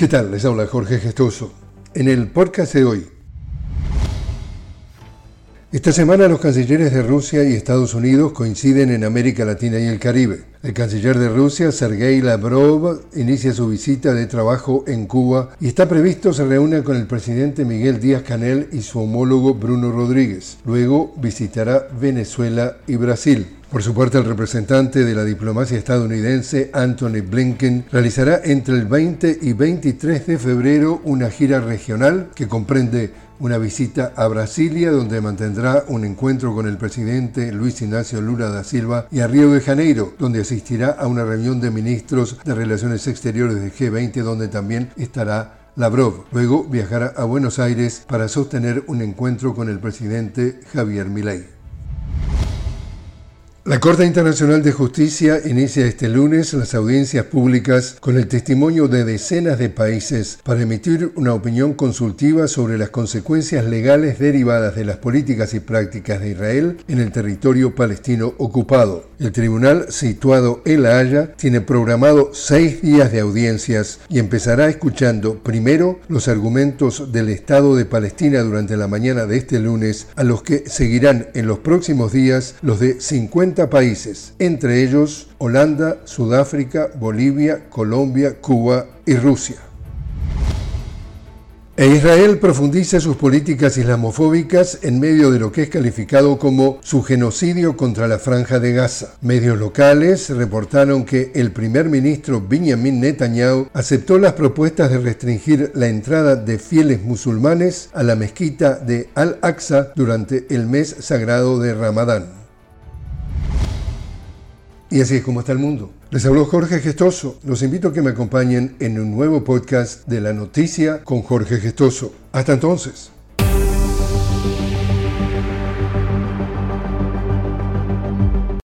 ¿Qué tal? Les habla Jorge Gestoso. En el podcast de hoy. Esta semana los cancilleres de Rusia y Estados Unidos coinciden en América Latina y el Caribe. El canciller de Rusia, Sergei Lavrov, inicia su visita de trabajo en Cuba y está previsto se reúna con el presidente Miguel Díaz Canel y su homólogo Bruno Rodríguez. Luego visitará Venezuela y Brasil. Por su parte, el representante de la diplomacia estadounidense, Anthony Blinken, realizará entre el 20 y 23 de febrero una gira regional que comprende una visita a Brasilia, donde mantendrá un encuentro con el presidente Luis Ignacio Lula da Silva, y a Río de Janeiro, donde asistirá a una reunión de ministros de Relaciones Exteriores de G20, donde también estará Lavrov. Luego viajará a Buenos Aires para sostener un encuentro con el presidente Javier Milei. La Corte Internacional de Justicia inicia este lunes las audiencias públicas con el testimonio de decenas de países para emitir una opinión consultiva sobre las consecuencias legales derivadas de las políticas y prácticas de Israel en el territorio palestino ocupado. El tribunal, situado en La Haya, tiene programado seis días de audiencias y empezará escuchando primero los argumentos del Estado de Palestina durante la mañana de este lunes, a los que seguirán en los próximos días los de 50 países, entre ellos Holanda, Sudáfrica, Bolivia, Colombia, Cuba y Rusia. E Israel profundiza sus políticas islamofóbicas en medio de lo que es calificado como su genocidio contra la franja de Gaza. Medios locales reportaron que el primer ministro Benjamin Netanyahu aceptó las propuestas de restringir la entrada de fieles musulmanes a la mezquita de Al-Aqsa durante el mes sagrado de Ramadán. Y así es como está el mundo. Les habló Jorge Gestoso. Los invito a que me acompañen en un nuevo podcast de la noticia con Jorge Gestoso. Hasta entonces.